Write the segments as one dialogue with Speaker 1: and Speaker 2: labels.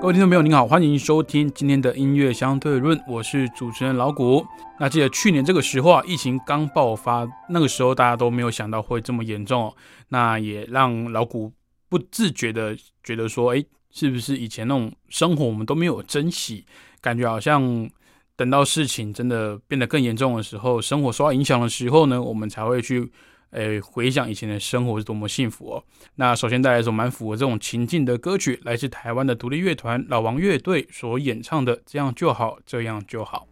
Speaker 1: 各位听众朋友，您好，欢迎收听今天的音乐相对论，我是主持人老谷。那记得去年这个时候啊，疫情刚爆发，那个时候大家都没有想到会这么严重，那也让老谷不自觉的觉得说，哎，是不是以前那种生活我们都没有珍惜，感觉好像等到事情真的变得更严重的时候，生活受到影响的时候呢，我们才会去。诶，回想以前的生活是多么幸福哦！那首先带来一首蛮符合这种情境的歌曲，来自台湾的独立乐团老王乐队所演唱的《这样就好，这样就好》。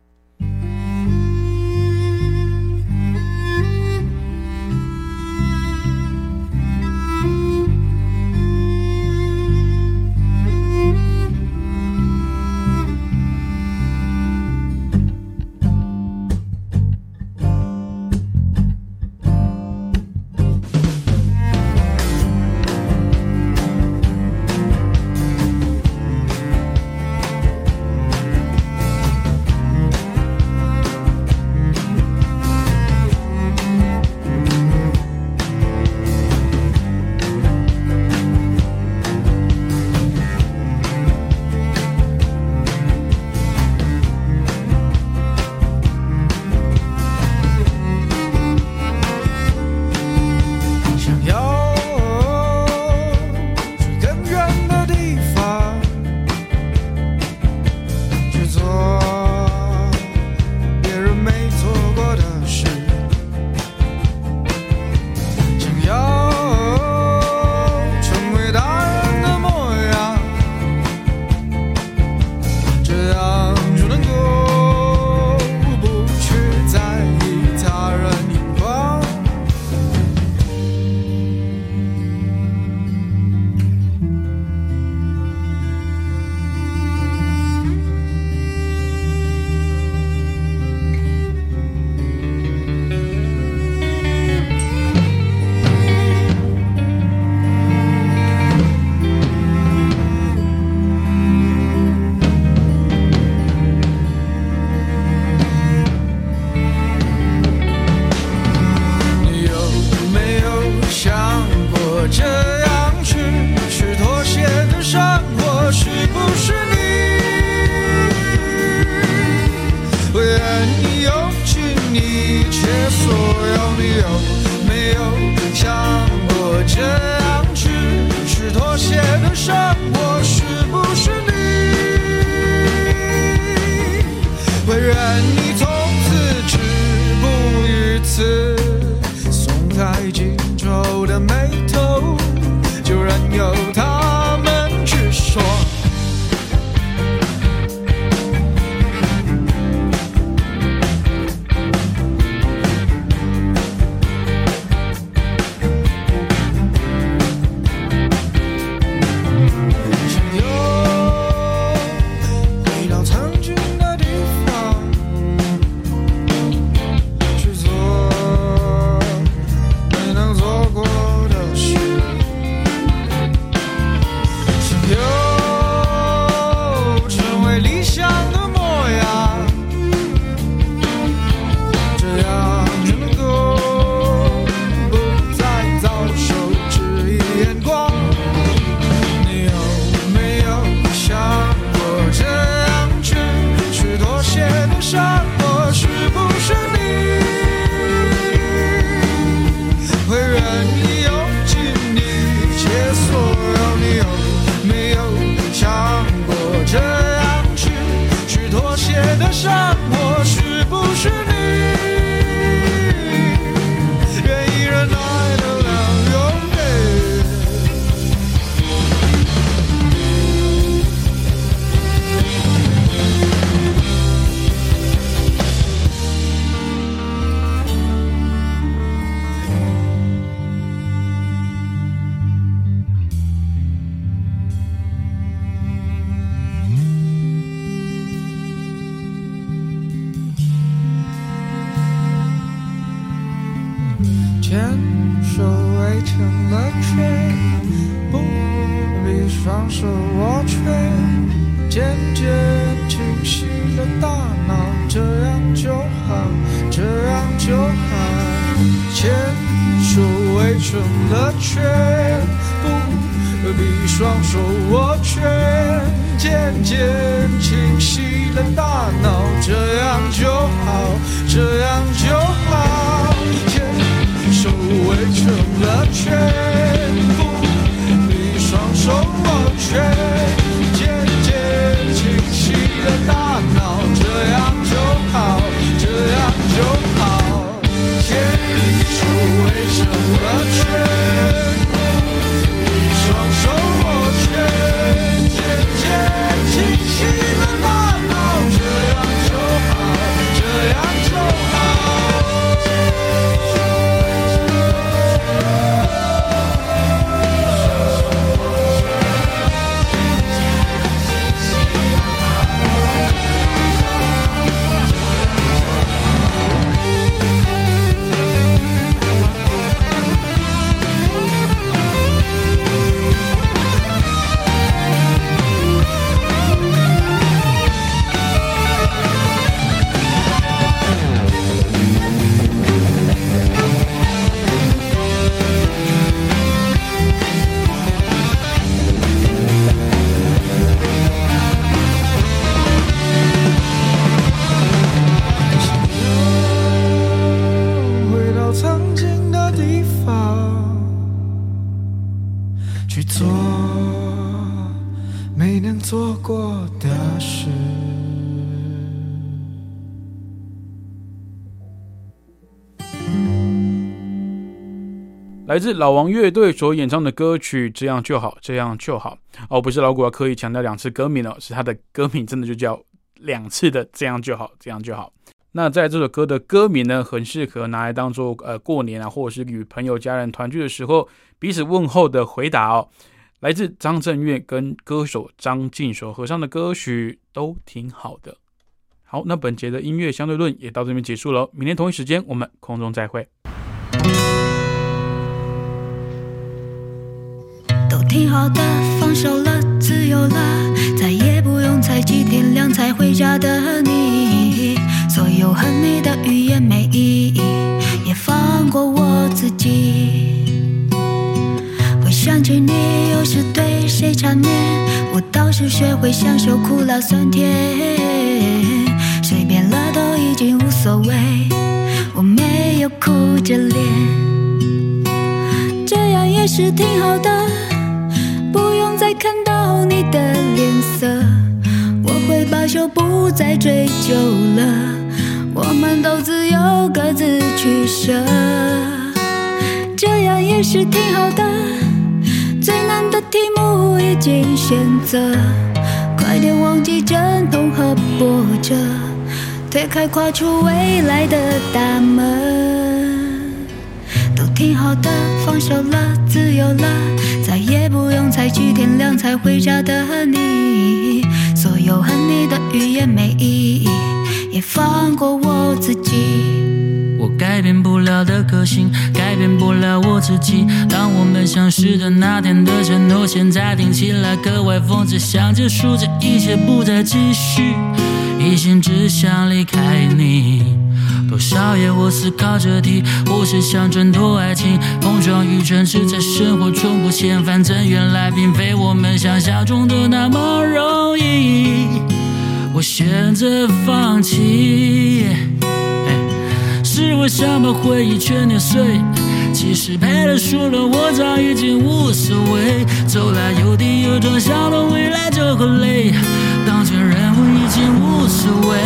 Speaker 1: 愿你手围成了圈，不必双手握拳，渐渐清晰了大脑，这样就好，这样就好。牵手围成了圈，不必双手握拳，渐渐清晰了大脑，这样就好，这样就好。围成了圈，你双手握拳，
Speaker 2: 来自老王乐队所演唱的歌曲《这样就好，这样就好》哦，不是老古要刻意强调两次歌名哦，是他的歌名真的就叫两次的“这样就好，这样就好”。那在这首歌的歌名呢，很适合拿来当做呃过年啊，或者是与朋友家人团聚的时候彼此问候的回答哦。来自张震岳跟歌手张敬所合唱的歌曲都挺好的。好，那本节的音乐相对论也到这边结束了，明天同一时间我们空中再会。
Speaker 3: 挺好的，放手了，自由了，再也不用猜几天亮才回家的你。所有恨你的语言没意义，也放过我自己。会想起你，有时对谁缠绵，我倒是学会享受苦辣酸甜，谁变了都已经无所谓，我没有哭着脸，这样也是挺好的。你的脸色，我会罢休，不再追究了。我们都自由，各自取舍，这样也是挺好的。最难的题目已经选择，快点忘记阵痛和波折，推开跨出未来的大门。挺好的，放手了，自由了，再也不用猜几天亮才回家的你。所有恨你的语言没意义，也放过我自己。
Speaker 4: 我改变不了的个性，改变不了我自己。当我们相识的那天的承诺，现在听起来格外讽刺，想结束这一切，不再继续，一心只想离开你。多少夜我思考着题，或是想挣脱爱情，碰撞与争执在生活中不限，反正原来并非我们想象中的那么容易。我选择放弃。是我想把回忆全碾碎，其实赔了输了，我早已经无所谓。走来有跌有撞，想到未来就会累。当前任务已经无所谓，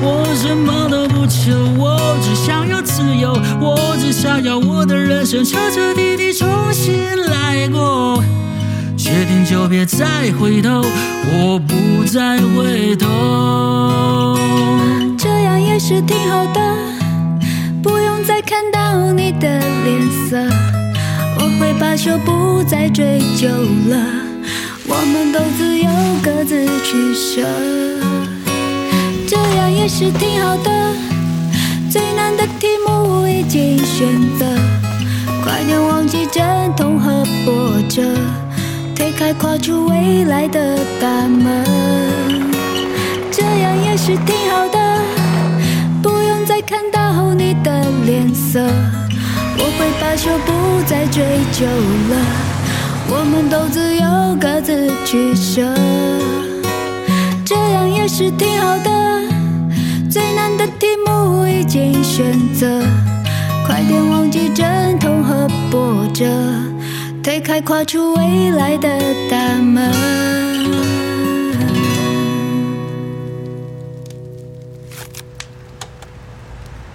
Speaker 4: 我什么都不求，我只想要自由，我只想要我的人生彻彻底底重新来过。决定就别再回头，我不再回头。
Speaker 3: 这样也是挺好的，再看到你的脸色，我会罢休，不再追究了。我们都自由，各自取舍，这样也是挺好的。最难的题目我已经选择，快点忘记阵痛和波折，推开跨出未来的大门，这样也是挺好的，不用再看到你脸色，我会罢休，不再追究了，我们都自由各自取舍，这样也是挺好的，最难的题目已经选择，快点忘记阵痛和波折，推开跨出未来的大门。